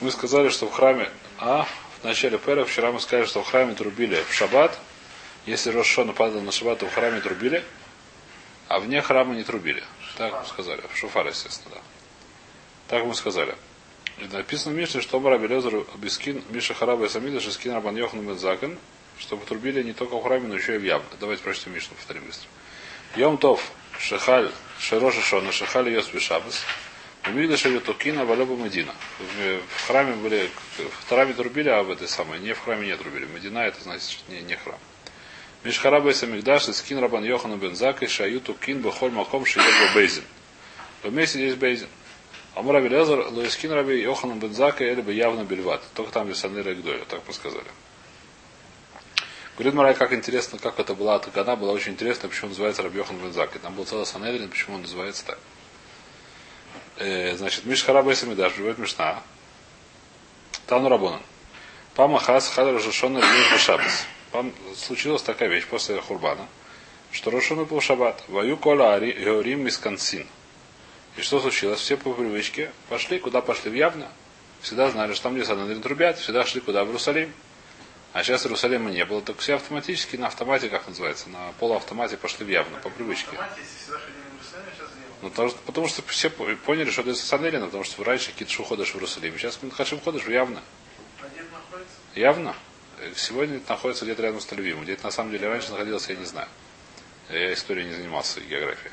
Мы сказали, что в храме, а в начале Пера вчера мы сказали, что в храме трубили в шаббат. Если Рошона падал на шаббат, то в храме трубили, а вне храма не трубили. Так мы сказали. В шуфар, естественно, да. Так мы сказали. И написано в Мишне, что Мара Белезер Бискин, Миша Хараба и Самида, Шискин Рабан Йохан Бензакан, чтобы трубили не только в храме, но еще и в Явне. Давайте прочтем Мишну, повторим быстро. Йом Тов, Шехаль, Шероша Шона, Шехаль Йос Бешабас, Увидели, что Токина Валеба Медина. В храме были, в храме трубили, а в этой самой, не в храме не трубили. Медина это значит, что не, не храм. Мишхараба и Самигдаш, Скин Рабан Йохану Бензак и Шаю Тукин Бахоль Маком Шиебо Бейзин. Вместе здесь Бейзин. Амура Белезер, Луискин Раби Йохану Бензака или бы явно Бельват. Только там Висанера и Гдоля, так мы сказали. Говорит Марай, как интересно, как это была Тагана, была очень интересно, почему называется Раби Йохан Бензак. И там был целый Санедрин, почему он называется так. Э, значит, Мишхараба и Самидаш, приводит Мишна. Тану Рабонан. Пама Хас Хадр Рожашона Леш Шабас. Случилась такая вещь после Хурбана, что Рошон был Шаббат. Ваю Кола Георим Мискансин. И что случилось? Все по привычке пошли, куда пошли в Явно. Всегда знали, что там, где Санадрин трубят, всегда шли куда? В Иерусалим. А сейчас Иерусалима не было, так все автоматически на автомате, как называется, на полуавтомате пошли в Явно, по привычке. Ну, потому, что, потому что все поняли, что это Санелина, потому что раньше Китшу ходишь в Иерусалим. Сейчас Хашим ходишь Явно. Явно. Сегодня это находится где-то рядом с Тальвимом. Где-то на самом деле раньше находился, я не знаю. Я историей не занимался, географией.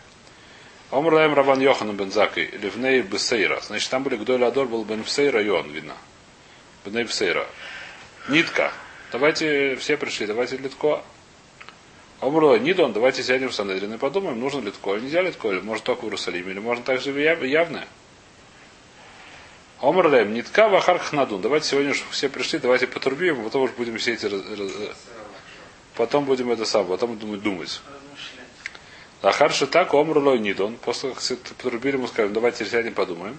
Омрлаем Рабан Йохану Бензакой, Ливней Бесейра. Значит, там были Гдоль Адор, был Бенфсейра и он, видно. Бесейра. Нитка. Давайте все пришли, давайте Литко. Омрула Нидон, давайте сядем в Санедрин и подумаем, нужно ли такое, нельзя ли такое, может только в Иерусалиме, или можно также явное. Омрлем, нитка вахарх надун. Давайте сегодня уж все пришли, давайте потрубим, потом уж будем все эти... Потом будем это самое, потом будем думать. Ахарши так, омрлой нидон. После как потрубили, мы скажем, давайте сядем, подумаем.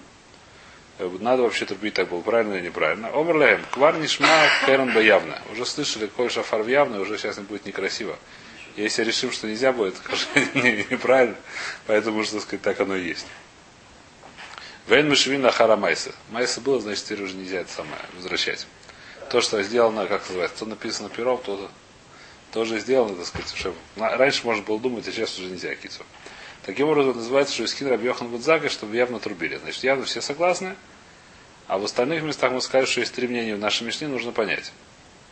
Надо вообще трубить так было, правильно или неправильно. Омрлем, квар нишма керан явно. Уже слышали, коль шафар явно, уже сейчас не будет некрасиво. Если решим, что нельзя будет, неправильно. Поэтому, что сказать, так оно и есть. Вен Мишвин Ахара Майса. Майса было, значит, теперь уже нельзя это самое возвращать. То, что сделано, как называется, то написано пером, то тоже сделано, так сказать, уже. Раньше можно было думать, а сейчас уже нельзя кицу. Таким образом, называется, что Искин Рабьехан Будзака, чтобы явно трубили. Значит, явно все согласны, а в остальных местах мы скажем, что есть три мнения в нашей Мишне, нужно понять.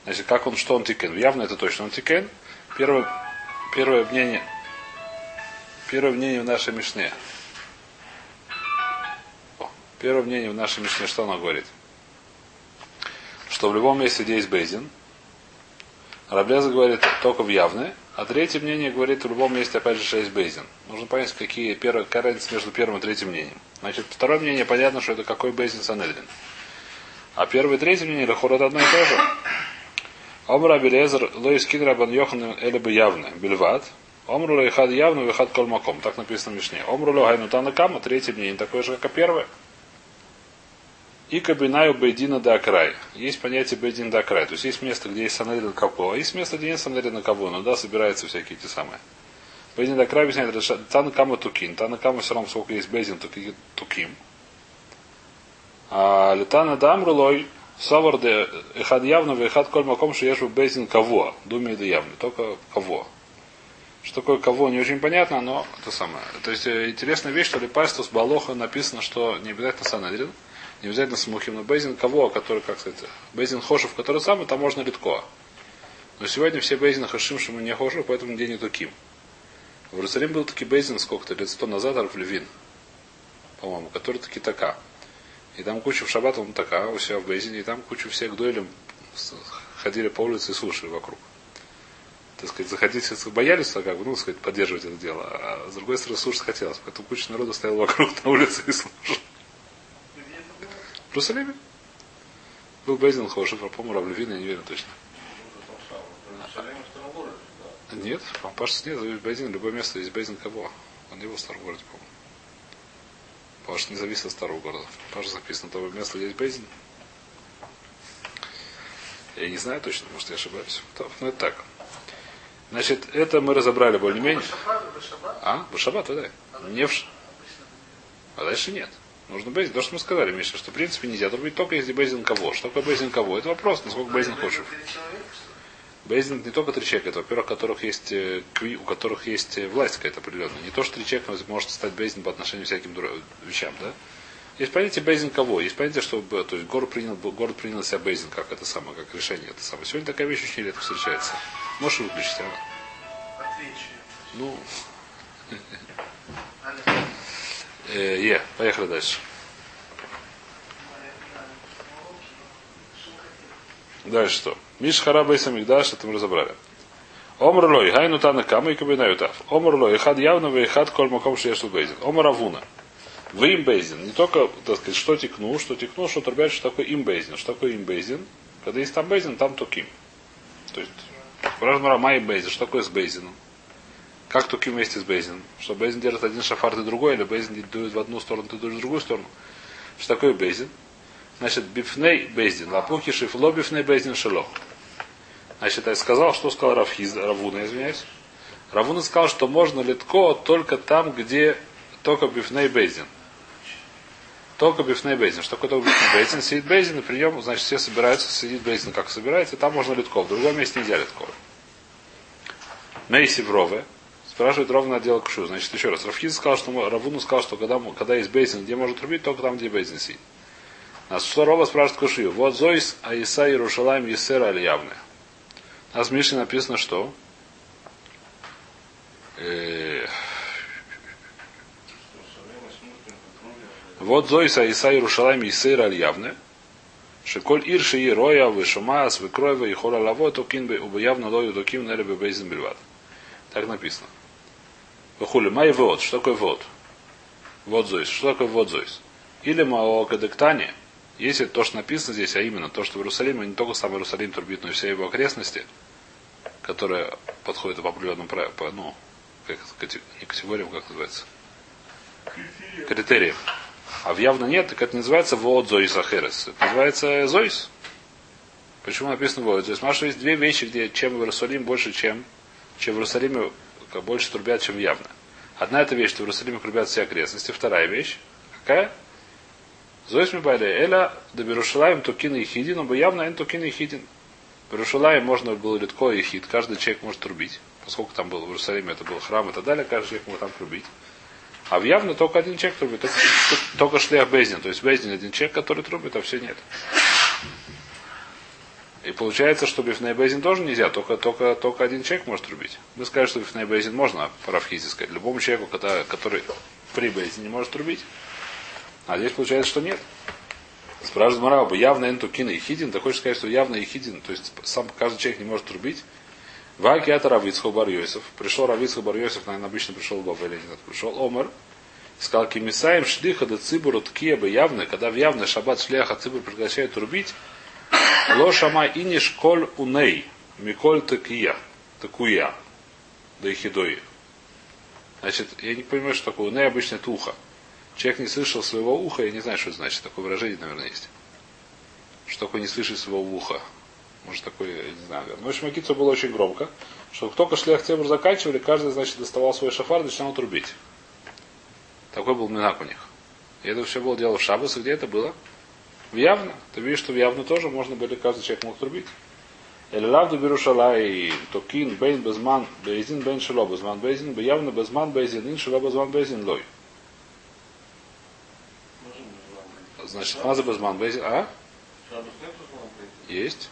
Значит, как он, что он תיקן. В Явне это точно он תיקן. Первое, первое мнение, первое мнение в нашей Мишне. Первое мнение в нашей Мишне, что оно говорит? Что в любом месте, где есть בית דין, רבי אלעזר говорит только в Явне, а третье мнение говорит в любом месте, опять же, что есть בית דין. Нужно понять, какие первые, какая разница между первым и третьим мнением. Значит, второе мнение, понятно, что это какой בית דין Санхедрин. А первое и третье мнение, Лехор, это одно и то же. Омра Белезер, Лоис Кин Рабан Йохан Эле бы явно, Бельват. Омру Лейхад явно, Вихад Колмаком. Так написано в Мишне. Омру Лехайну Танакама, третье мнение, такое же, как и первое. И кабинаю бейдина да край. Есть понятие бейдин да край. То есть есть место, где есть санедрин капо, а есть место, где нет санедрина капо, но да, собираются всякие те самые. Бейдин да край объясняет, тана кама тукин. Тана кама все равно сколько есть бейдин, туким. А летана дамрулой Савар де эхад явно, эхад коль маком, ешь бейзин кого. Думе да явно. Только кого. Что такое кого, не очень понятно, но это самое. То есть интересная вещь, что Липайстус Балоха написано, что не обязательно Санедрин, не обязательно Смухим, но Бейзин кого, который, как сказать, Бейзин Хошев, который самый, там можно литко. Но сегодня все Бейзин Хашим, что мы не Хошев, поэтому где не Туким. В Иерусалиме был таки Бейзин сколько-то лет сто назад, в Левин, по-моему, который таки така. И там куча в шаббат, он така, у себя в Бейзине, и там куча всех дуэлем ходили по улице и слушали вокруг. Так сказать, заходить, боялись, как бы, ну, сказать, поддерживать это дело. А с другой стороны, слушать хотелось. Поэтому куча народа стояла вокруг на улице и слушал. В Иерусалиме. Был Бейзин Хошев, а по-моему, Равлевин, я не верю точно. Нет, Пампаш нет, Бейзин, любое место есть Бейзин кого? Он не был в старом городе, по-моему. Потому что не зависит от старого города. Паш записано того место, где есть Бейзин. Я не знаю точно, может я ошибаюсь. Но это так. Значит, это мы разобрали более-менее. А? В шаббат, да. Не в... А дальше нет. Нужно Бейзин. То, что мы сказали, Миша, что в принципе нельзя трубить только если Бейзин кого. Что такое Бейзин кого? Это вопрос, насколько Бейзин хочет. Бейзин не только три человека, это, во-первых, у которых есть, э, у которых есть э, власть какая-то определенная. Не то, что три человека может стать Бейзин по отношению к всяким вещам, да? Есть понятие Бейзин кого? Есть понятие, что то есть город принял, город принял себя Бейзин, как это самое, как решение это самое. Сегодня такая вещь очень редко встречается. Можешь выключить, а? Ну. Э, е, поехали дальше. Дальше что? Миш хараба и самигдаш, это мы разобрали. Омр лой, хайну тана кама и кабинаю тав. Омр лой, хад явно, вы хад коль маком шешту бейзин. Омр авуна. Вы им бейзин. Не только, так сказать, что текну, что текну, что трубят, что такое им бейзин. Что такое им бейзин? Когда есть там бейзин, там туким. То есть, Ражмара май бейзин. Что такое с бейзином? Как туким вместе с бейзином? Что бейзин держит один шафар, ты другой, или бейзин дует в одну сторону, ты дуешь в другую сторону? Что такое бейзин? Значит, бифней бейзин. Лапухи шифло бифней бейзин шелох. Значит, я сказал, что сказал Равхиз, Равуна, извиняюсь. Равуна сказал, что можно литко только там, где только бифней бейзин. Только бифней бейзин. Что такое только бифней бейзин? Сидит бейзин, и прием, значит, все собираются, сидит бейзин, как собирается, там можно литко. В другом месте нельзя литко. Мейси в Спрашивает ровно отдел кшу. Значит, еще раз. Рафхиз сказал, что Равуну сказал, что когда, когда есть бейзин, где может рубить, только там, где бейзин сидит. Что Рова спрашивает Кушию. Вот Зойс Аиса Иерушалаем Есера Аль Явная. У нас в Мишне написано, что э, вот Зойса Иса Иерушалаем Есера Аль Явная. Шеколь ир шии роя вышумаас выкроева и хора лаво токин бы убо явно лою токим неле бы бейзен бельват. Так написано. Вахули, май вот. Что такое вот? Вот зойс. Что такое вот зойс? Или мао кадектане, если то, что написано здесь, а именно то, что в Иерусалиме, не только сам Иерусалим трубит, но и все его окрестности, которые подходят по определенным по, ну, как, не категориям, как называется? Критериям. А в явно нет, так это не называется вот Зоис Ахерес. Это называется Зоис. Почему написано вот Зоис? Потому что есть две вещи, где чем в Иерусалиме больше, чем, чем в Иерусалиме больше трубят, чем явно. Одна это вещь, что в Иерусалиме трубят все окрестности. Вторая вещь, какая? Зоис Мибайля Эля, да Берушалаем Тукин но явно эн Тукин и Хидин. Берушалаем можно было литко и хит, каждый человек может трубить. Поскольку там был в Иерусалиме, это был храм и так далее, каждый человек мог там трубить. А в явно только один человек трубит, только, только шлях Бездин. То есть Бездин один человек, который трубит, а все нет. И получается, что бифней Бездин тоже нельзя, только, только, только один человек может трубить. Вы скажете, что бифней Бездин можно по Равхизе сказать. Любому человеку, который при Бездин не может трубить. А здесь получается, что нет. Спрашивает Марабу, явно энтукин и хидин, ты хочешь сказать, что явно и хидин, то есть сам каждый человек не может трубить. Вакиата Равицху бар Йосиф. Пришел Равицху бар Йосиф, наверное, обычно пришел Баба или нет. Пришел Омар. Сказал, кимисаем шлиха до цибуру ткиеба явно, когда в явный шаббат шляха цибур прекращает трубить, ло шама иниш коль уней, миколь такия, такуя, да и хидой. Значит, я не понимаю, что такое уней, обычно это ухо. Человек не слышал своего уха, я не знаю, что это значит. Такое выражение, наверное, есть. Что такое не слышать своего уха? Может, такое, я не знаю. Но, в общем, Акицу было очень громко. Что только шлях цебр заканчивали, каждый, значит, доставал свой шафар и начинал трубить. Такой был минак у них. И это все было дело в Шаббас. Где это было? В Явно. Ты видишь, что в Явно тоже можно было, каждый человек мог трубить. Эль лавду берушала и токин бейн безман бейзин бейн шело безман бейзин бейявно безман бейзин ин шело безман бейзин лой. Значит, Маза Безман Бейзин. А? Есть.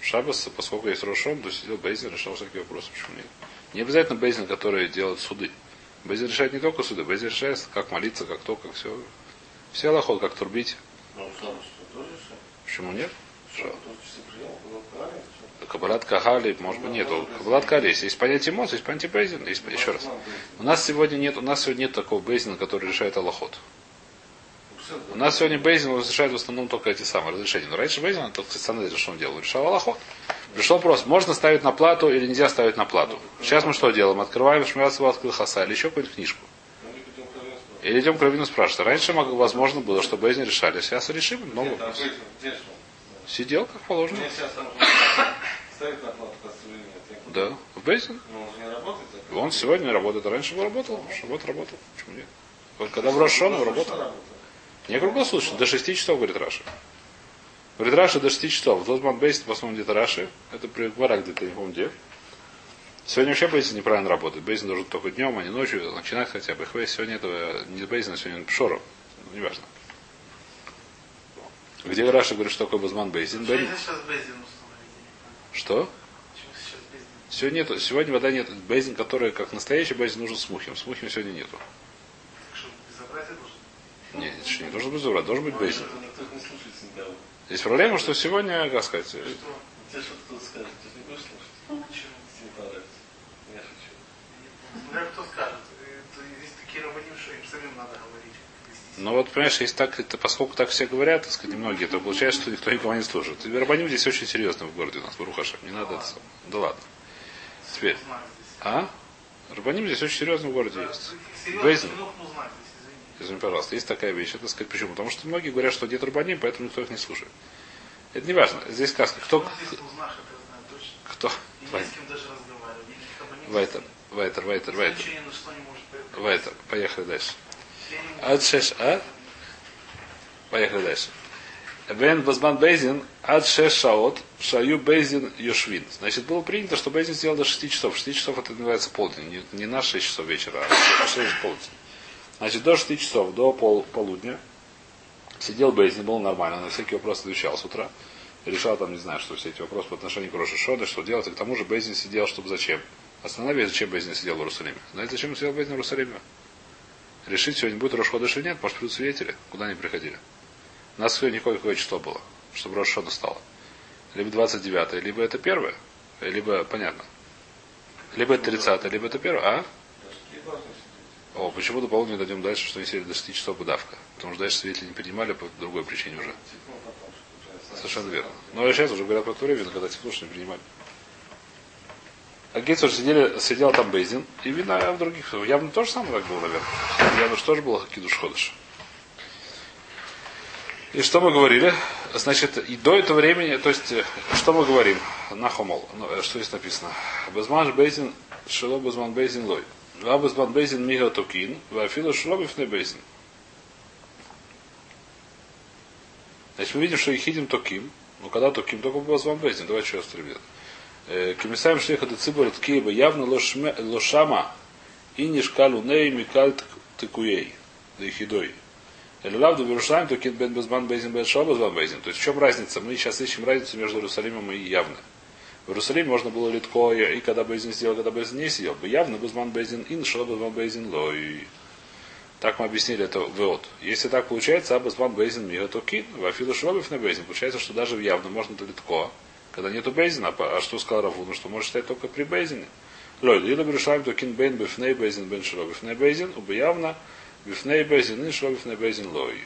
Шабас, поскольку есть Рошом, то сидел Бейзин, решал всякие вопросы. Почему нет? Не обязательно Бейзин, который делает суды. Бейзин решает не только суды, Бейзин решает, как молиться, как то, как все. Все лохот, как турбить. Почему нет? Кабалат Кахали, может быть, нету. Кабалат Кахали есть. Есть понятие эмоций, есть понятие Бейзин. Есть, еще раз. У нас сегодня нет, у нас сегодня нет такого Бейзина, который решает Аллахот. У нас сегодня Бейзин разрешает в основном только эти самые разрешения. Но раньше Бейзин, тот Санедрин, что он делал? Решал Аллахот. Пришел вопрос, можно ставить на плату или нельзя ставить на плату. Сейчас мы что делаем? Открываем Шмирацу открыл Хаса или еще какую-нибудь книжку. Или идем к Равину спрашивать. Раньше возможно было, что Бейзин решали. Сейчас решим, много. Сидел, как положено. Да, в Бейзин. Он сегодня работает, раньше бы работал. Вот работал. Почему нет? Вот когда в Рошон работал. Не круглосуточно, до 6 часов, говорит Раша. Говорит Раша до 6 часов. Зозман Бейсин, в основном где-то Раши. Это при Гмара где-то, не помню где. Сегодня вообще Бейзин неправильно работает. Бейзин должен только днем, а не ночью начинать хотя бы. Хвей сегодня этого не Бейзин, а сегодня Пшором. Ну, неважно. Где Раша говорит, что такое Базман Бейзин? Бен... Что? Сегодня нет, сегодня вода нет. Бейзин, который как настоящий бейзин нужен с мухим. С мухим сегодня нету. Нет, это не должен быть зубра, должен быть бейзин. Здесь проблема, что сегодня, как сказать... Тебе что кто ты не будешь слушать? Ну, не понравится. Я шучу. Смотря кто скажет. Есть такие рабаним, что им самим надо говорить. Ну вот, понимаешь, если так, это, поскольку так все говорят, так сказать, многие, то получается, что никто никого не слушает. И Рабаним здесь очень серьезно в городе у нас, Барухаша. Не надо это Да ладно. Теперь. А? Рабаним здесь очень серьезно в городе есть. Бейзин. Извини, пожалуйста, есть такая вещь. Это сказать почему? Потому что многие говорят, что нет Рабаним, поэтому никто их не слушает. Это не важно. Здесь сказка. Кто? Кто? Вайтер. Вайтер, Вайтер, Вайтер. Вайтер. Поехали дальше. Ад шеш а? Поехали дальше. Вен Базман Бейзин ад шеш шаот шаю Бейзин Йошвин. Значит, было принято, что Бейзин сделал до 6 часов. 6 часов это называется полдень. Не, не на 6 часов вечера, а 6 полдень. Значит, до 6 часов, до пол, полудня сидел Бейзин, был нормально, на всякие вопросы отвечал с утра. Решал там, не знаю, что все эти вопросы по отношению к Роша Шода, что делать. И к тому же Бейзин сидел, чтобы зачем? Основная зачем Бейзин сидел в Иерусалиме. Знаете, зачем он сидел Бейзин в Иерусалиме? решить, сегодня будет Рошхода или нет, может придут свидетели, куда они приходили. У нас сегодня какое число было, чтобы Рошхода стало. Либо 29 либо это первое, либо, понятно, либо это 30 либо это первое, а? О, почему до полудня дойдем дальше, что сидели до 6 часов давка? Потому что дальше свидетели не принимали по другой причине уже. Совершенно верно. Но сейчас уже говорят про время, когда тепло, что не принимали. А Гейцер сидели, сидел там Бейзин, и видно а в других. Явно то же самое так было, наверное. Явно тоже было Хакидуш Ходыш. И что мы говорили? Значит, и до этого времени, то есть, что мы говорим? На хомол. Ну, э, что здесь написано? Безман Бейзин, Шило Безман Бейзин Лой. Ва Безман Бейзин Мига Токин, Вафила Шило Бифне Бейзин. Значит, мы видим, что Ихидим Токим, но когда Токим, только Безман Бейзин. Давайте еще раз, ребят. Кемисаем шлиха де цибор от Киева явно лошама и нишкалу ней микаль тыкуей, да хидой. Элюлав до Иерусалим, то кит бен безбан бейзин бен шо безбан бейзин. То есть в чем разница? Мы сейчас ищем разницу между Иерусалимом и явно. В Иерусалиме можно было литко и когда бейзин сделал, когда бейзин не сидел. Бы явно безбан бейзин ин, шо безбан бейзин лой. Так мы объяснили это вот. Если так получается, а безбан бейзин мига то кин, вафилу шробив на бейзин. Получается, что даже явно можно литко, когда нету Бейзина, а что сказал Раву? Ну что может считать только при Бейзине. Лой, или Берешаем то кин бейн бифней Бейзин бен шро бифней Бейзин, убы явно бифней Бейзин и шро бифней Бейзин лой.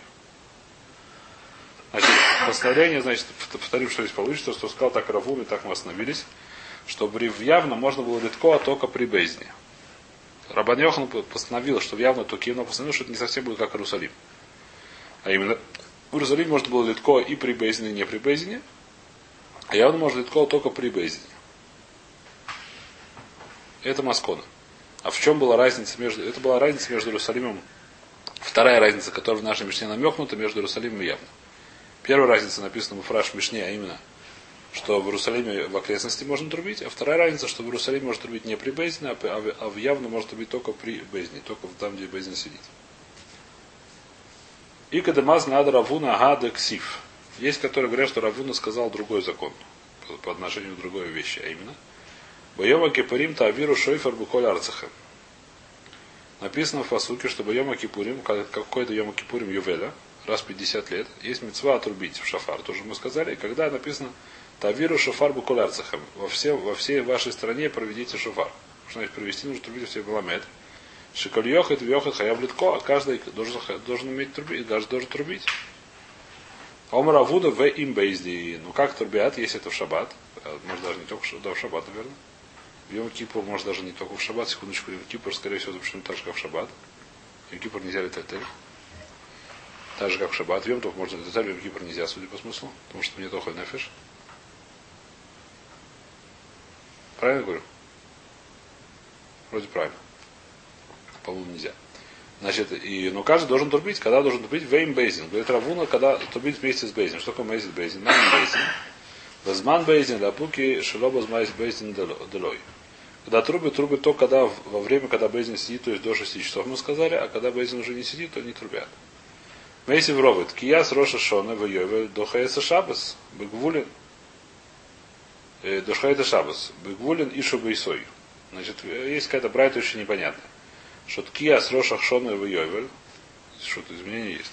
Значит, постановление, значит, повторим, что здесь получится, что сказал так Раву, и так мы остановились, что явно можно было литко, а только при Бейзине. Рабан Йохан постановил, что явно только но постановил, что это не совсем будет как Иерусалим. А именно, в Иерусалиме можно было литко и при Бейзине, и не при Бейзине, а явно может литкол только при Бейзине. Это Маскона. А в чем была разница между... Это была разница между Иерусалимом. Вторая разница, которая в нашей Мишне намекнута, между Иерусалимом и явно. Первая разница написана в фраж Мишне, а именно, что в Иерусалиме в окрестности можно трубить, а вторая разница, что в Иерусалиме может трубить не при Бейзине, а в явно может трубить только при Бейзине, только там, где Бейзин сидит. И кадамаз надо равуна гада ксив. Есть, которые говорят, что Равуна сказал другой закон по отношению к другой вещи, а именно Боема Кипурим Тавиру Шойфер Буколь Арцахем. Написано в посуке, что Боема Кипурим, какой-то Йома Кипурим Ювеля, раз в 50 лет, есть мецва отрубить в шафар, тоже мы сказали, когда написано Тавиру Шафар Буколь Арцахем, во, все, во всей вашей стране проведите шафар. Что значит провести, нужно трубить все баламет. Шикальёхет, вьёхет, хаяб литко, а каждый должен, должен уметь трубить, каждый должен трубить. Омар Авуда в им. Ну как турбиат, если это в шаббат? Э, может даже не только в, да, в шаббат, наверное. В Йом Кипур, может даже не только в шаббат, секундочку, Йом Кипур, скорее всего, запрещен так же, как в шаббат. Йом Кипур нельзя летать Так же, как в шаббат. В Йом только можно летать, в Йом Кипур нельзя, судя по смыслу, потому что мне тохаль нефиш. Правильно говорю? Вроде правильно. По-моему, нельзя. Значит, и, ну, каждый должен трубить, когда должен трубить вейм бейзин. Говорит Равуна, когда трубить вместе с бейзин. Что такое мейзин бейзин? Ман бейзин. Возман бейзин, лапуки, шелоба змайс бейзин делой. Когда трубят, трубят то, когда во время, когда бейзин сидит, то есть до 6 часов, мы сказали, а когда бейзин уже не сидит, то не трубят. Мейси вровит. Кияс роша шона в йове до хаеса шабас. Бегвулин. До хаеса шабас. Бегвулин и шубейсой. Значит, есть какая-то брайта очень непонятная. Что ткияс роша шона в йовель. Что-то изменение есть.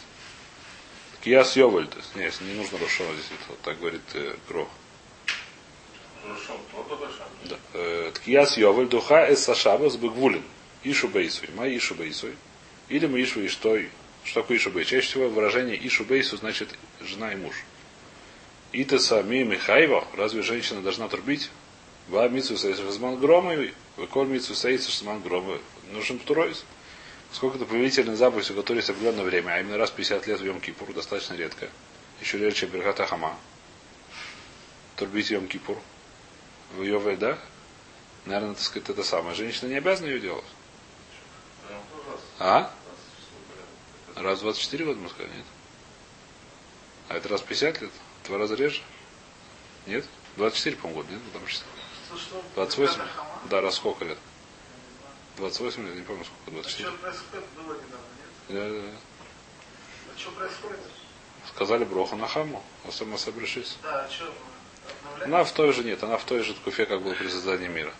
Ткияс йовель. Нет, не нужно рошона здесь. Вот так говорит э. Э, ткияс йовель духа эс шабас бегвулин. Ишу бейсуй. Ма ишу бейсуй. Или мы ишу и штой. Что такое Ишу Бейс? Чаще всего выражение Ишу Бейсу значит жена и муж. Итеса ми Михаева, разве женщина должна трубить? Ва митсу сейсу грома, выколь митсу сейсу шазман грома. Нужен второй. Сколько это повелительная заповедь, у которой есть определенное время, а именно раз в 50 лет в Йом Кипур, достаточно редко. Еще реже, чем Берхата Хама. Трубить Йом Кипур. В Йове, да? Наверное, так сказать, это самое. Женщина не обязана ее делать. А? Раз в 24 года, можно сказать, нет? А это раз в 50 лет? Два раза реже? Нет? 24, по-моему, год, нет? Потому что 28? Да, раз сколько лет? 28 лет, не помню сколько, 24. А что происходит? Было недавно, нет? Да, да, да. А что происходит? Сказали Броха на хаму, особенно собрешись. Да, а что? Она в той же нет, она в той же ткуфе, как было при создании мира.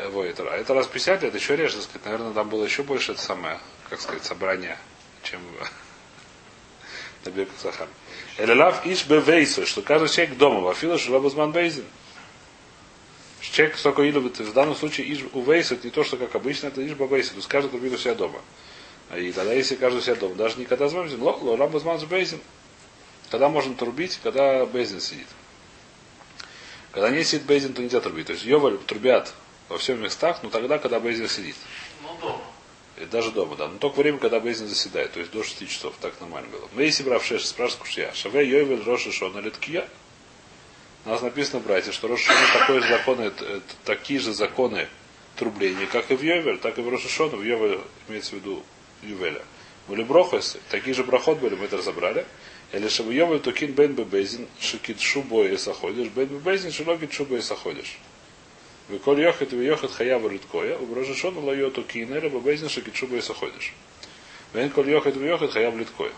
Это, а это раз 50 лет, еще реже, так сказать, наверное, там было еще больше это самое, как сказать, собрание, чем на Сахар. Элелав иш бевейсу, что каждый человек дома, вафила шелабазман бейзин. Человек столько или в данном случае иш у вейсу, это не то, что как обычно, это иш бабейсу, то есть каждый трубит у себя дома. И тогда, если каждый у себя дома, даже не когда звоним, ло ламбазман бейзин. Когда можно трубить, когда бейзин сидит. Когда не сидит бейзин, то нельзя трубить. То есть Йоваль трубят во всех местах, но тогда, когда Бейзин сидит. Ну, дома. И даже дома, да. Но только время, когда Бейзин заседает, то есть до 6 часов, так нормально было. Мы если брав 6, спрашивает Кушья. Шаве Йовель Роша Шона Литкия. У нас написано, братья, что Шона такой же законы, такие же законы трубления, как и в Йовель, так и в Роша Шона. В Йовель имеется в виду Ювеля. Были брохосы, такие же брахот были, мы это разобрали. Или чтобы Йовель Тукин Бен Бебезин, Шикит Шубо и Саходиш, Бен Бебезин, Шилогит Шубо и Саходиш. Виколь йохет вийохет хаява риткоя, уброжешон лайоту кинеля бабезин шакичуба и саходиш. Вен коль йохет вийохет хаяв литкоя.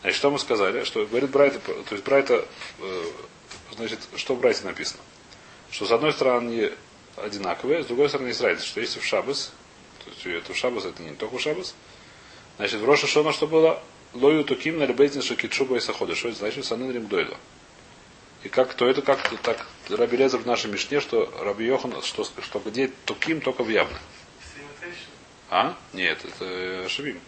Значит, что мы сказали? Что говорит Брайта, то есть Брайта, значит, что в Брайте написано? Что с одной стороны одинаковые, с другой стороны есть разница, что если в Шабас, то есть это в Шабас, это не только в Шабас, значит, в Роша Шона что было? Лою туким на лебейтин шакичуба и саходиш. Что это значит? Санын римдойла. И как то это как так Раби Лезер в нашей Мишне, что Раби Йохан, что, что где туким, только в явно. А? Нет, это Шабим.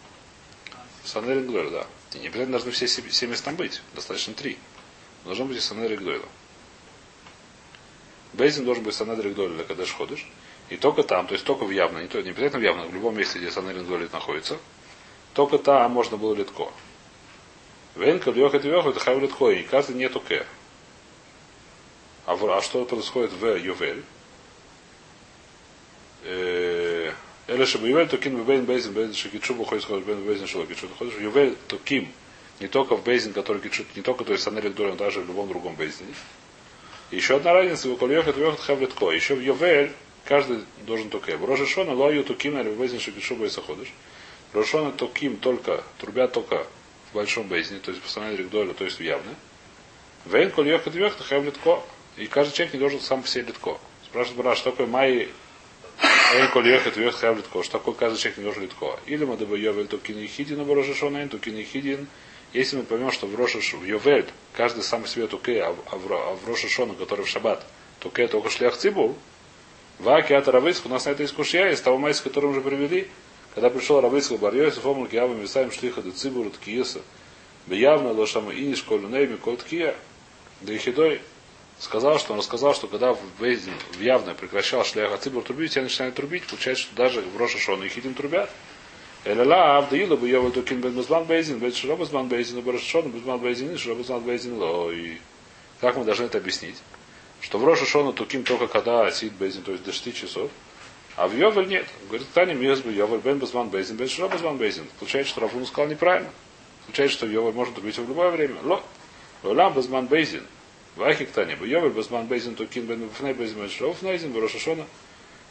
Санер Гдойла, да. И не обязательно должны все, все места быть. Достаточно три. Должен быть и Санер Гдойла. Бейзин должен быть Санер Гдойла, когда ходишь. И только там, то есть только в явно, не, то, не обязательно в явно, в любом месте, где Санер Гдойла находится, только там можно было литко. Венка, Льохет и Вехет, Хав литко, и каждый нету К. А, в, а что происходит в Ювель? Эля чтобы Ювель, то кин бейн бейзин, бейзин шакичу выходит сходит бейн бейзин шалакичу. Ты ходишь в то ким. Не только в бейзин, который кичут, не только то есть Санели Гдолин, даже в любом другом бейзине. Еще одна разница, Коль Йохет Йохет Хавлетко. Еще в Ювель каждый должен только. В Рожешона лою туким, в бейзин шакичу бейса ходишь. Рошона туким только, трубят только в большом бейзине, то есть в Санели то есть в явне. Вейн Коль Йохет Йохет Хавлетко. И каждый человек не должен сам по себе литко. Спрашивает Бара, что такое май Эй, коль ехет вьет хаяв литко. Что такое каждый человек не должен литко? Или мы даба йовель тукин ехидин, а ворожешон тукин ехидин. Если мы поймем, что в Рошаш, в Йовель, каждый сам себе туке, а в, а в, а в Рошашону, который в Шаббат, туке только шлях цибул, Ваки от Равыцк, у нас на это искушья, из того майса, который мы уже привели, когда пришел Равыцк, Барьёйс, Фомул, Киявам, Висаем, Шлиха, Децибур, Ткиеса, Беявно, Лошама, Иниш, Колю, Нейми, Колткия, да и Хидой, сказал, что он рассказал, что когда в Бейзин явно прекращал шлях Ацибур трубить, все начинают трубить, получается, что даже в Роша Шона их едим трубят. Эляла, Авдаила бы Йова Дукин Бен Бейзин, Бен Широбазман Бейзин, Бен Шона, Музман Бейзин, Широбазман Бейзин, Лой. Как мы должны это объяснить? Что в Роша Шона Туким только когда сидит Бейзин, то есть до 6 часов, А в Йовель нет. Говорит, Таня Миос бы Йовель бен Базман Бейзин, бен Шро Базман Бейзин. Получается, что Рафун сказал неправильно. Получается, что Йовель может трубить в любое время. Ло. Лолам Базман Бейзин. Вахик Таня бы Йовель Базман Бейзин, Тукин бен Бифней Бейзин, бен Шро Бейзин, Рошашона.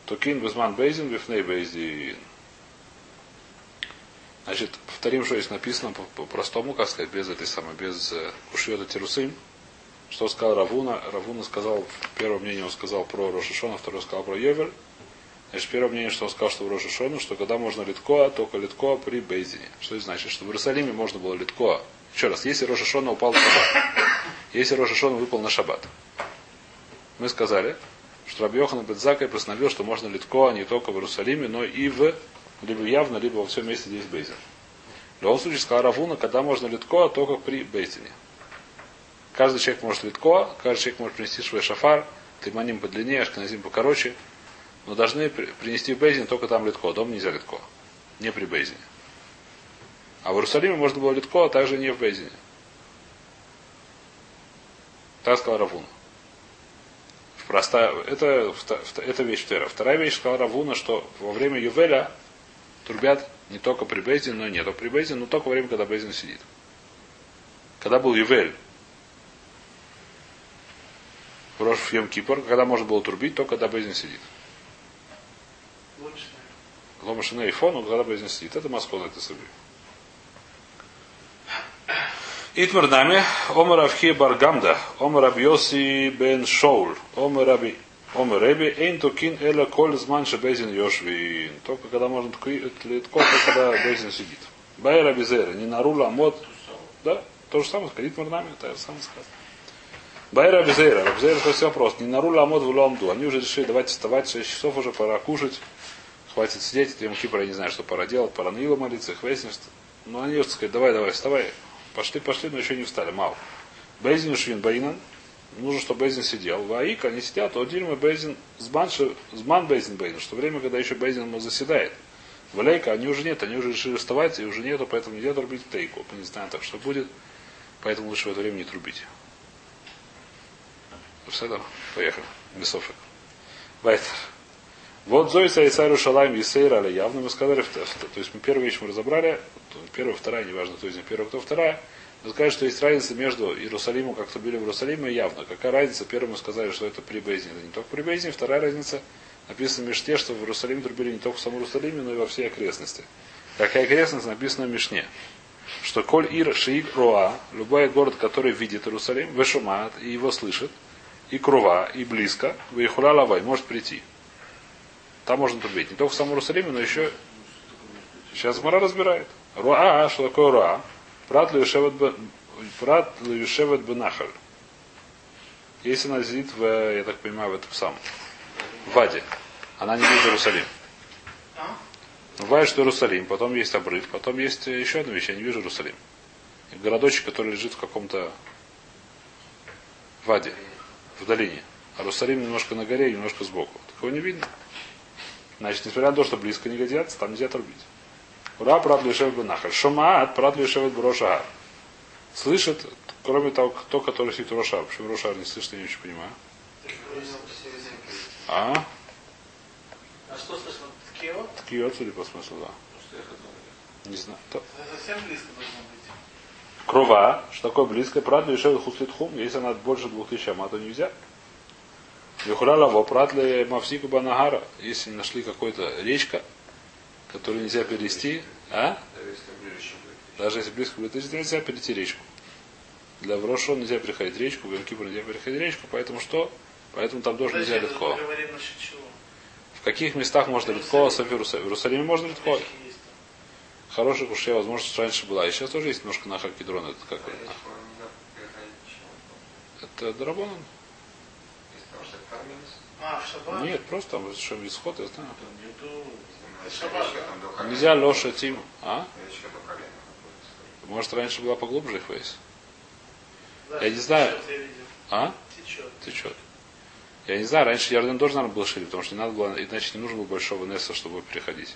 Тукин Базман Бейзин, Бифней Бейзин. Значит, повторим, что здесь написано по-простому, как сказать, без этой самой, без э, ушьета Терусим. Что сказал Равуна? Равуна сказал, первое мнение он сказал про Рошишона, второе сказал про Йовель. Значит, первое мнение, что он сказал, что в Рошишону, что когда можно литкоа, только литкоа при Бейзине. Что это значит? Что в Иерусалиме можно было литкоа. Еще раз, если Рошишона упал на шаббат. Если Рошишона выпал на шаббат. Мы сказали, что Рабьехан Бедзакай постановил, что можно литкоа не только в Иерусалиме, но и в либо явно, либо во всем месте, где есть Бейзин. В любом случае, сказал Равуна, когда можно литкоа, только при Бейзине. Каждый человек может литкоа, каждый человек может принести свой шафар, тайманим подлиннее, ашканазим покороче, но должны принести в Бейзин только там литко. Дом нельзя литко. Не при Бейзине. А в Иерусалиме можно было литко, а также не в Бейзине. Так сказал Равуна. Простая, это, это вещь вторая. Вторая вещь сказала Равуна, что во время Ювеля трубят не только при Бейзине, но и не только при Бейзине, но только во время, когда Бейзин сидит. Когда был Ювель, в Йом Кипр, когда можно было трубить, только когда Бейзин сидит. Ломашина и фон, когда Бейзин сидит. Это Москва, это собой. Итмар нами, Омар Авхи Баргамда, Омар Абьоси бен Шоуль, Омар Раби, Омар Реби, Эйн Тукин Эла Коль Зман Бейзин Йошвин. Только когда можно только когда Бейзин сидит. Бай Раби Зера, не нарула, мод. Да, то же самое, Итмар нами, это самое сказано. Байра Абизейра. Абизейра спросил вопрос. Не на руль амод в ламду. Они уже решили, давайте вставать, 6 часов уже, пора кушать. Хватит сидеть, это Кипр, я не знаю, что пора делать, пора на молиться, их выяснишь. Но они сказать, давай, давай, вставай. Пошли, пошли, но еще не встали, мало. Бейзин Швин Бейнан. Нужно, чтобы Бейзин сидел. В Аик они сидят, а Дильма Бейзин Зман, Зман Бейзин Бейнан, что время, когда еще Бейзин заседает. В Алейка они уже нет, они уже решили вставать, и уже нету, поэтому нельзя трубить тейку. Мы не знаем так, что будет. Поэтому лучше в это время не трубить. Все, поехали. Бесофик. Байтер. Вот Зоиса и Царю Шалайм Есейра, але явно мы сказали, то есть мы первую вещь мы разобрали, первая, вторая, неважно, кто из них первая, кто вторая. Мы сказали, что есть разница между Иерусалимом, как трубили в Иерусалиме, и явно. Какая разница? Первым мы сказали, что это при это не только при. Вторая разница, написано в Мишне, что в Иерусалиме трубили не только в самом Иерусалиме, но и во всей окрестности. Какая окрестность написана в Мишне? Что Коль Ир Шиик Руа, любой город, который видит Иерусалим, вышумает и его слышит, и крува, и близко, выехуля лавай, может прийти. Там можно трубить. Не только в самом Иерусалиме, но еще... Сейчас Мара разбирает. Руа, что такое руа? Прат левишевет бенахаль. Если она сидит в, я так понимаю, в этом самом, в Ваде, она не видит Иерусалим. Бывает, что Иерусалим, потом есть обрыв, потом есть еще одна вещь, я не вижу Иерусалим. Городочек, который лежит в каком-то Ваде в долине. А Иерусалим немножко на горе немножко сбоку. Такого не видно. Значит, несмотря на то, что близко не годятся, там нельзя трубить. Ура, прат лишевет бенахаль. Шумаат, прат лишевет брошар. Слышит, кроме того, кто, который сидит в Рошар. Почему Рошар не слышит, я не очень понимаю. А? А что слышно? Ткио? Ткио, судя по смыслу, да. Не знаю. То... Совсем близко должно быть. Крова, что такое близкое, правда, еще хуслит хум, если она больше двух тысяч ама, то нельзя. Вихурала вопратли мавсику банагара, если нашли какой-то речка, которую нельзя перейти, а? Даже если близко будет, нельзя перейти речку. Для Врошо нельзя переходить речку, в Йом нельзя переходить речку, поэтому что? Поэтому там тоже нельзя легко. В каких местах можно легко, в Иерусалиме можно легко. Хорошая кушья, возможно, что раньше была. И сейчас тоже есть немножко нахар кедрон. Это как Это драбонан. А, в шаббат? Нет, просто там совершенно исход, я знаю. Шаббат. Нельзя лоша тим. А? Может, раньше была поглубже их вейс? Я не знаю. Течет, я. А? Течет. Течет. Я не знаю, раньше Ярден тоже, наверное, был шире, потому что не надо было, иначе не нужно было большого Несса, чтобы переходить.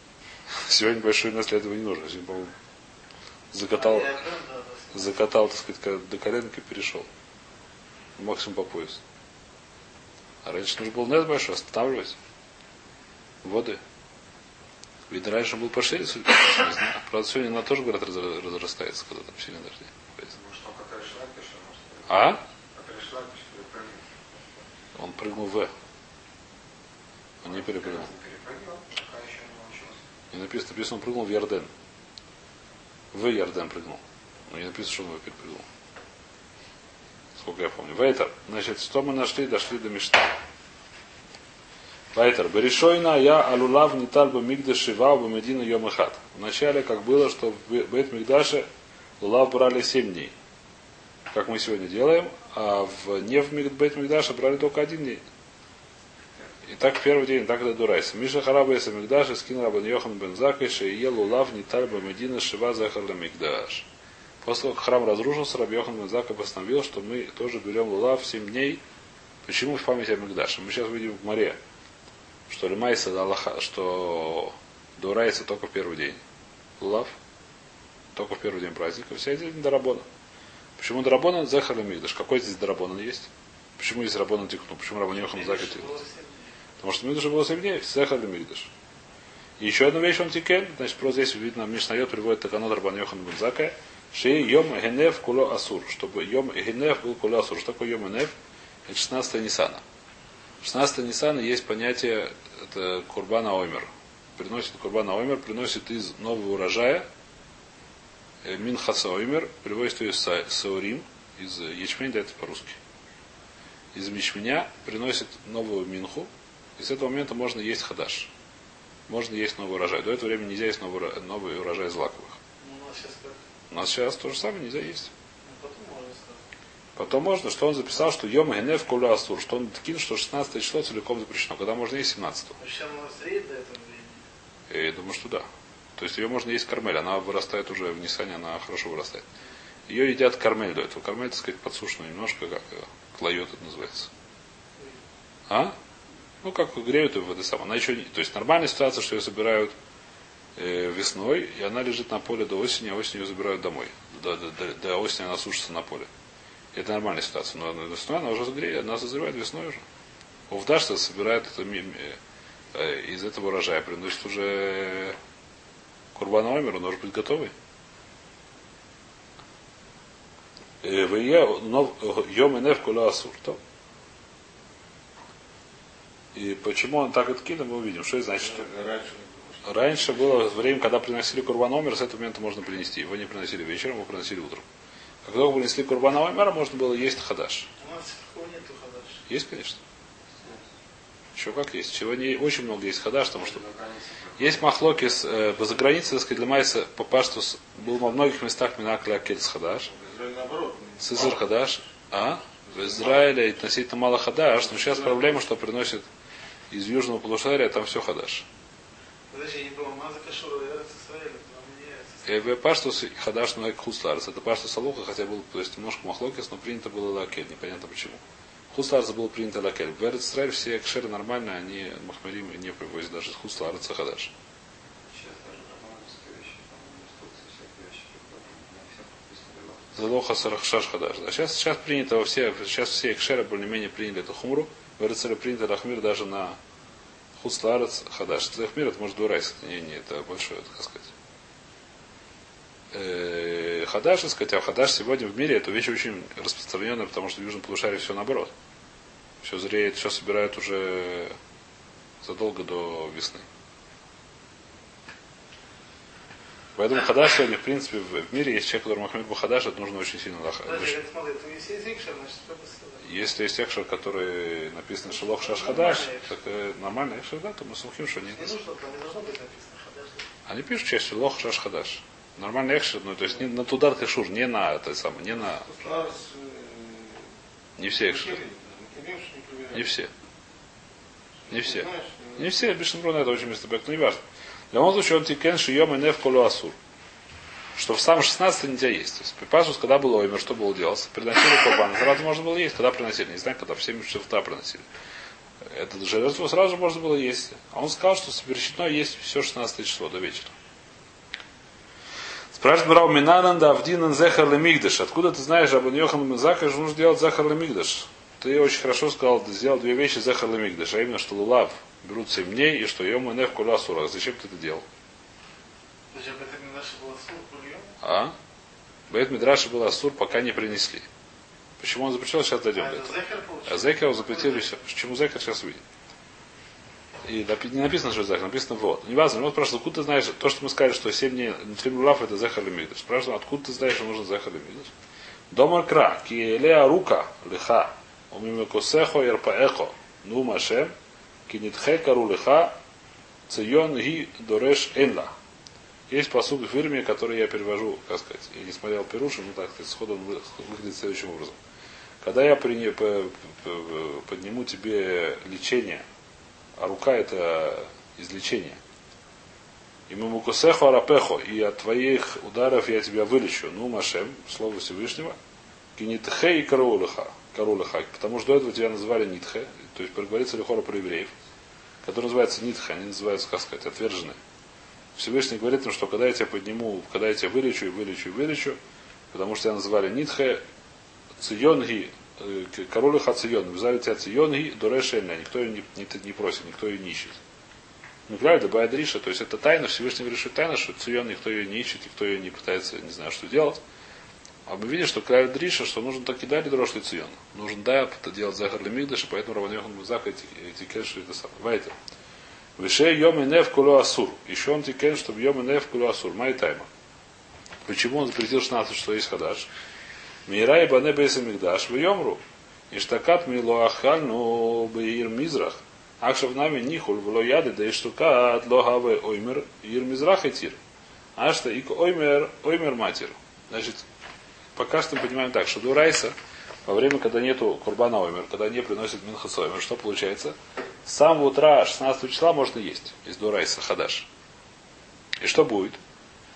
Сегодня большой Несс для этого не нужно. Сегодня, по-моему, закатал, да, да. закатал, так сказать, до коленки перешел. Максимум по пояс. А раньше нужно был Несс большой, останавливать. Воды. Видно, раньше был пошире, судя по всему. Правда, сегодня она тоже, говорят, разра- разрастается, когда там сильно дожди. А А? Он прыгнул в. Он не перепрыгнул. Не написано, написано, он прыгнул в Ярден. В Ярден прыгнул. Но не написано, что он его перепрыгнул. Сколько я помню. Вейтер. Значит, что мы нашли? Дошли до Мишна. Вайтер. Берешойна я алулав ниталь бы мигдаш шива бы медина йом ихат. Вначале, как было, что в Бет Мигдаше лулав брали 7 дней. Как мы сегодня делаем. А в, не в Бет Мигдаше брали только один день. И так первый день, так это дурайся. Миша хараба если мигдаш, скин рабан Йохан бен Закиш, и ел улав ниталь медина шива захар мигдаш. После того, как храм разрушился, Раби Йохан постановил, что мы тоже берем лулав 7 дней. Почему в память о Мигдаше? Мы сейчас видим в море, что Лемайса Аллаха, что Дурайса только в первый день. Лулав только в первый день праздника. Вся эти день Дарабона. Почему Дарабона Захар Мигдаш? Какой здесь Дарабона есть? Почему здесь Рабона тикнул? Почему Рабон Йохан Закай тикнул? Потому что Мигдаш было 7 дней, Сехар Мигдаш. И еще одну вещь он тикен, значит, просто здесь видно, Мишнайот приводит Таканот Рабан Йохан Бензака, Ши Йом Генев Куло Асур, чтобы Йом Генев был Куло Асур. Что такое Йом Генев? Это 16 Нисана. 16 Нисана есть понятие, это Курбана Оймер. Приносит Курбана Оймер, приносит из нового урожая, э, Минхаса Оймер, привозит ее из Са- Саурим, из ячменя, да, это по-русски. Из ячменя приносит новую минху, и с этого момента можно есть хадаш. Можно есть новый урожай. До этого времени нельзя есть новый, новый урожай злаковых. Ну, у нас сейчас как? У нас сейчас то же самое нельзя есть. Ну, потом можно что он записал, что Йом Генев Куля Асур, что он кинул, что 16 число целиком запрещено, когда можно есть 17 Но сейчас у нас зреет до этого времени. Я думаю, что да. То есть ее можно есть кармель, она вырастает уже в Нисане, она хорошо вырастает. Ее едят кармель до этого. Кармель, так сказать, подсушенную немножко, как клоет это называется. А? Ну, как греют в это самое. Она еще не... То есть нормальная ситуация, что ее собирают весной, и она лежит на поле до осени, а осенью ее забирают домой. До, до- до- до осени она сушится на поле. Это нормальная ситуация. Но весной она уже согреет, она созревает весной уже. Увдашта собирает это э, из этого урожая, приносит уже Курбан Омер, он может быть готовый. Э, Йом и Нев Кула Асур. И почему он так откинул, мы увидим. Что это значит? Что Раньше раньше было время, когда приносили Курбан Омер, с этого момента можно принести. Его не приносили вечером, его приносили утром. Когда только принесли Курбан Омера, можно было есть хадаш. У нас нету хадаш. Есть, конечно. Еще как есть. Сегодня очень много есть хадаш, потому что есть махлоки с, э, за границей, так сказать, для Майса по паштус был во многих местах Минакля Кель с хадаш. Сызыр хадаш. А? В Израиле относительно мало хадаш, но сейчас проблема, что приносит из южного полушария, там все хадаш. Подожди, я не понял, маза кашура, в Паштус и хадаш на Хусларс. Это Паштус Алуха, хотя был то есть, немножко махлокис, но принято было лакель. Непонятно почему. Хусларс было принято лакель. В Эрец Исраэль все кшеры нормальные, они махмарим не привозят даже Хусларца хадаш. Залоха сарахшаш хадаш. А сейчас, сейчас принято во все, сейчас все кшеры более-менее приняли эту хумру. В Эрец Исраэль принято лахмир даже на Хусларец хадаш. Лахмир это может дурайс, это не, не, это большое, так сказать. Э, Хадаш, так сказать, а хадаш сегодня в мире это вещь очень распространенная, потому что в Южном полушарии все наоборот. Все зреет, все собирают уже задолго до весны. Поэтому хадаш сегодня, в принципе, в мире есть человек, который Махмед Бухадаш, это нужно очень сильно лаха- Если есть экшер, который написан Шелох Шаш Хадаш, так э, нормальный экшер, да, то мы сумхим, что нет. Не. Они пишут чаще Лох Шаш Хадаш. Нормальный экшер, ну то есть не на Тудар Кашур, не на это самое, не на. Старс, Не все экшеры. Не все. Не все. Не все, Бишнбрун это очень местопек, но не важно. В любом случае он тикен шием и неф колу асур. Что в самом 16 нельзя есть. То есть Пипасус, когда был оймер, что было делать? Приносили курбан. Сразу можно было есть, когда приносили. Не знаю, когда в 7 часов утра приносили. Это жертву сразу можно было есть. А он сказал, что совершено есть все 16 число до вечера. Спрашивает Брау Минананда Авдинан Зехар Мигдаш. Откуда ты знаешь об Йохан Мизака, что нужно делать Захар Мигдаш? ты очень хорошо сказал, сделал две вещи Зехар Мигдаш, а именно, что Лулав берут 7 дней, и что Йом Неф Кула. Зачем ты это делал? Зачем это не наше было? А? Бейт Мидраша был Асур, пока не принесли. Почему он запрещал, сейчас дойдем А до это этого. А? Зекер запретили все. Почему Зекер сейчас увидим? И не написано, что Зекер, написано вот. Неважно, он спрашивает, откуда ты знаешь, то, что мы сказали, что 7 дней Нефилим Лав это Зехар Лемидаш. Спрашивает, откуда ты знаешь, что нужно Зехар Лемидаш? Домар Кра, Киелеа Рука, Лиха, Умимекосехо Ярпаэхо, Ну Машем, Кинитхе Кару Лиха, Цион Ги Дореш Энла. Есть посуд в фирме, который я перевожу, как сказать, я не смотрел Перуши, но так сказать, сходу он вы- выглядит следующим образом. Когда я прине- п- п- подниму тебе лечение, а рука это излечение, и мамукусеху арапехо, и от твоих ударов я тебя вылечу, ну, Машем, слово Всевышнего, кинитхе и карулыха, карулыха, потому что до этого тебя называли нитхе, то есть говорится лихора про евреев, который называется нитхе, они называются, как сказать, отверженные. Всевышний говорит им, что когда я тебя подниму, когда я тебя вылечу и вылечу и вылечу, потому что тебя называли нитхе, Ционги, э, король Хацион, взяли тебя Ционги, Дурешельна, никто ее не, не, не просит, никто ее не ищет. Миклаль добавит Риша, то есть это тайна, Всевышний решит тайна, что Цион никто ее не ищет, никто ее не пытается, не знаю, что делать. А мы видим, что Клаль Дриша, что нужно так и дали дрошлый Цион. Нужно да, это делать Захар Лемигдаш, и поэтому Раванехан Музак эти, эти кеши это самое. Вайтер. Выше Йом и Нев Кулу Асур. Еще он тикен, чтобы Йом и Нев Кулу Асур. Май тайма. Почему он запретил 16, что есть хадаш? Мира и бане бейса мигдаш в йомру. Иштакат милоахаль ну беир мизрах. Акшав нами нихуль вло яды да иштукат логаве оймер ир мизрах и тир. Ашта ик оймер оймер матер. Значит, пока что мы понимаем так, что до райса, во время, когда нету курбана оймер, когда не приносит минхас оймер, что получается? С самого утра 16 числа можно есть из до райса хадаш. И что будет?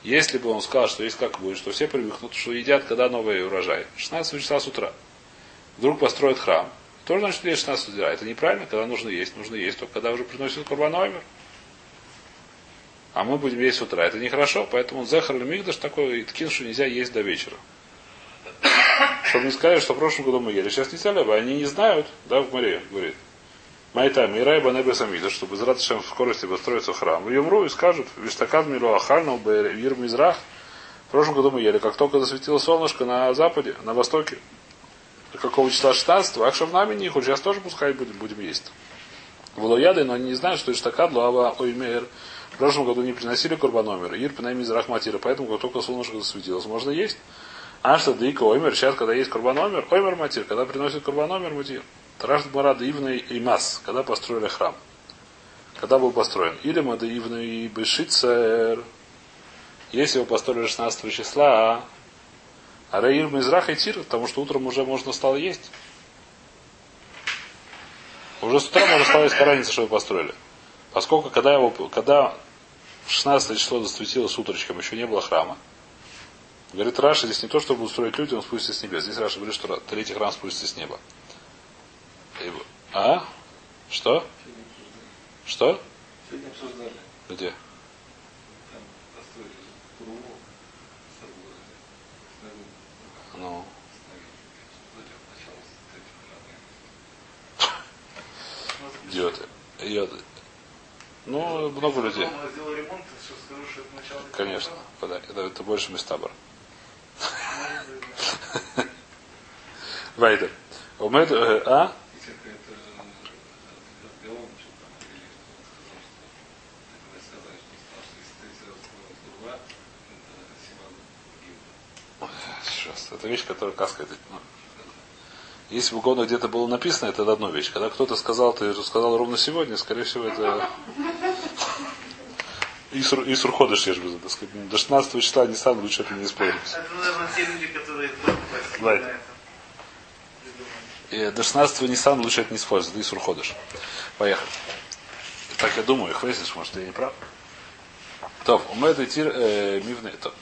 Если бы он сказал, что есть как будет, что все привыкнут, что едят, когда новый урожай. 16 числа с утра. Вдруг построят храм. Тоже значит, есть 16 утра. Это неправильно, когда нужно есть. Нужно есть только когда уже приносят курбан оймер. А мы будем есть с утра. Это нехорошо, поэтому Зехар Мигдаш такой ткин, что нельзя есть до вечера. Чтобы не сказали, что в прошлом году мы ели. Сейчас не стали. Они не знают, да, в море, говорит. Майта Мирай Банебе Самида, чтобы из Раташем в скорости построиться в храм. Юмру и скажут, Виштакад Миру Ахальну Бир Мизрах. В прошлом году мы ели, как только засветило солнышко на западе, на востоке. Какого числа 16 Акшав нами не хоть сейчас тоже пускай будем, будем есть. Волояды, но они не знают, что Иштакад Луава Оймер. В прошлом году не приносили курбаномер. Ир Пинай Мизрах Матира, поэтому как только солнышко засветилось, можно есть. А что Дика Оймер, сейчас, когда есть курбаномер, Оймер Матир, когда приносит курбаномер Матир. Тараш Марада Ивна и Мас, когда построили храм. Когда был построен. Или Мада Ивна и Бешицер. Если его построили 16 числа, а Раир Мизрах и Тир, потому что утром уже можно стало есть. Уже с утра можно стало есть разница, что его построили. Поскольку когда его, когда 16 число засветилось утречком, еще не было храма, говорит Раши, здесь не то, что будут строить люди, он спустится с небес. Здесь Раши говорит, что третий храм спустится с неба. А? Что? Что? Сегодня обсуждали. Где? Ну. Идиоты. Идиоты. Ну, много людей. Ремонт, скажу. Конечно. Да, это, это больше местабор. Вайдер. Умед, э, а? Есть какая-то разговор, что там или сказал, что когда сказали, что сказал, что если ты сразу сказал труба, это Симон Сейчас. Это вещь, которая. Это, ну, если бы угодно где-то было написано, это одна вещь. Когда кто-то сказал, ты сказал ровно сегодня, скорее всего, это Исур, Исур ходишь, я же так сказать. До 16 числа не стану, лучше это не использовать. Это, Right. это. И до 16 Нисан лучше это не использовать. Исур ходишь. Поехали. Так я думаю, их выяснишь, может, я не прав. Топ, умеет идти мивны. Топ.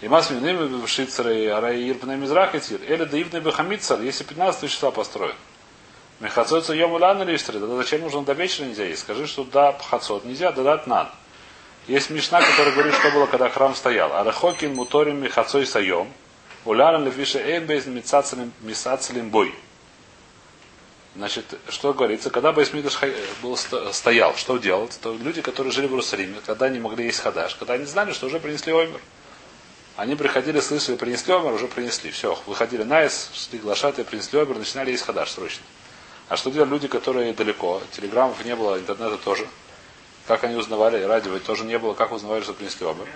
И мас мивны шицеры арай ирпны мизрах и тир. Или да ивны бахамицар, если 15 числа построен. Мехацойца йом улан или иштри. Тогда зачем нужно до вечера нельзя есть? Скажи, что да, пхацот нельзя, да дат нан. Есть Мишна, который говорит, что было, когда храм стоял. Арахокин муторим михацой сайом. Уляран лефиша эйн бейз мисацелим бой. Значит, что говорится, когда Байсмидаш был, стоял, что делать? То люди, которые жили в Иерусалиме, когда не могли есть хадаш, когда они знали, что уже принесли омер. Они приходили, слышали, принесли омер, уже принесли. Все, выходили на Ис, шли глашатые, принесли омер, начинали есть хадаш срочно. А что делали люди, которые далеко? Телеграммов не было, интернета тоже. Как они узнавали, радио тоже не было, как узнавали, что принесли омер?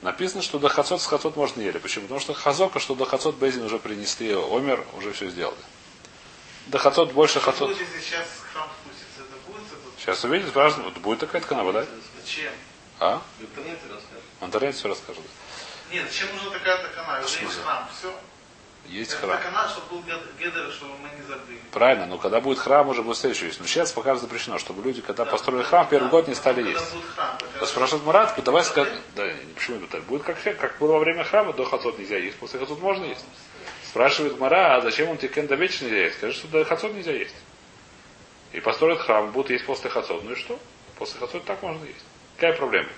Написано, что до хацот с хацот можно ели. Почему? Потому что хазока, что до хацот Безин уже принесли омер, уже все сделали. До хацот больше хацот. Сейчас увидите, важно, будет такая тканава, да? Зачем? А? В интернете расскажешь. В интернете все расскажут. Нет, зачем нужна такая такана? Уже есть храм, все. Есть Это храм. такана, чтобы был гед- гедер, чтобы мы не забыли. Правильно, но когда будет храм, уже будет следующий есть. Но сейчас пока запрещено, чтобы люди, когда построили храм, первый год не стали Когда есть. будет храм, тогда- Спрашивает Марат, давай скажем. Да, почему так? Будет как, как было во время храма, до хацот нельзя есть, после хацот можно есть. Спрашивает Мара, а зачем он тебе до вечера нельзя есть? Скажи, что до хацот нельзя есть. И построят храм, будут есть после хацот. Ну и что? После хацот так можно есть. Какая проблема?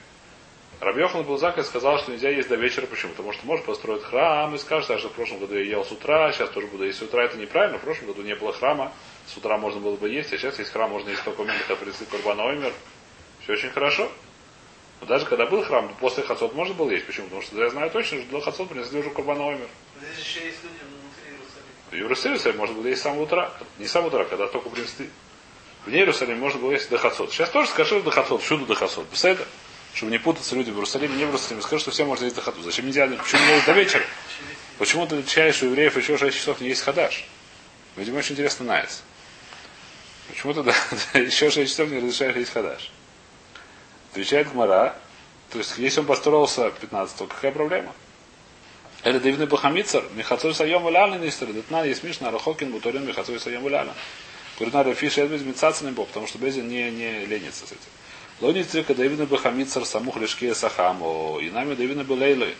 Рабьехан был и сказал, что нельзя есть до вечера. Почему? Потому что может построить храм и скажет, а что в прошлом году я ел с утра, сейчас тоже буду есть с утра. Это неправильно. В прошлом году не было храма, с утра можно было бы есть, а сейчас есть храм, можно есть только момент, когда принесли Курбан Оймер. Все очень хорошо. Но даже когда был храм, после хацот можно было есть. Почему? Потому что я знаю точно, что до хацот принесли уже Курбан Оймер. Здесь еще есть люди внутри Иерусалима. В Иерусалиме можно было есть с самого утра. Не с самого утра, когда только принесли. В Иерусалиме можно было есть до хацот. Сейчас тоже скажи до хацот. Всюду до хацот. Беседа. Чтобы не путаться люди в Иерусалиме, не в Иерусалиме. Скажи, что все можно есть хацот. Зачем нельзя? Почему не до вечера? Почему ты отвечаешь, у евреев еще 6 часов не есть хадаш? Видимо, очень интересно нравится. Почему ты да, еще 6 часов не разрешаешь есть хадаш? Отвечает Гмара. То есть, если он построился 15 какая проблема? Это Давидный Бахамицар, Михацой Сайом Валяна Нистер, Детна есть Мишна, Рахокин, Буторин, Михацой Сайом Валяна. Курина Рафиш, Эдвиз, Мицацин, Бог, потому что Безин не, не ленится с этим. Лони Црика Давидный Бахамицар, Самух Лешке Сахам, о, и нами Давидный был Лейлой.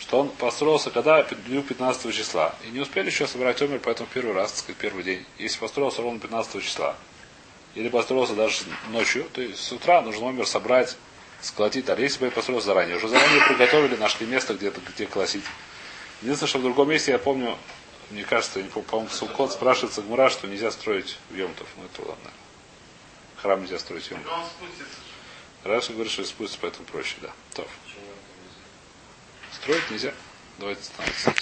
Что он построился, когда дню 15 числа. И не успели еще собрать умер, поэтому первый раз, так сказать, первый день. Если построился ровно 15 числа, или построился даже ночью, то есть с утра нужно умер собрать, сколотить. А если бы я построился заранее, уже заранее приготовили, нашли место где-то, где колосить. Единственное, что в другом месте я помню, мне кажется, по-моему, Сулкот спрашивается Гмура, что нельзя строить в Йомтов. Ну это ладно. Храм нельзя строить спустится. Раша говорит, что спустится, поэтому проще, да. То. Почему это нельзя? Строить нельзя. Давайте остановимся.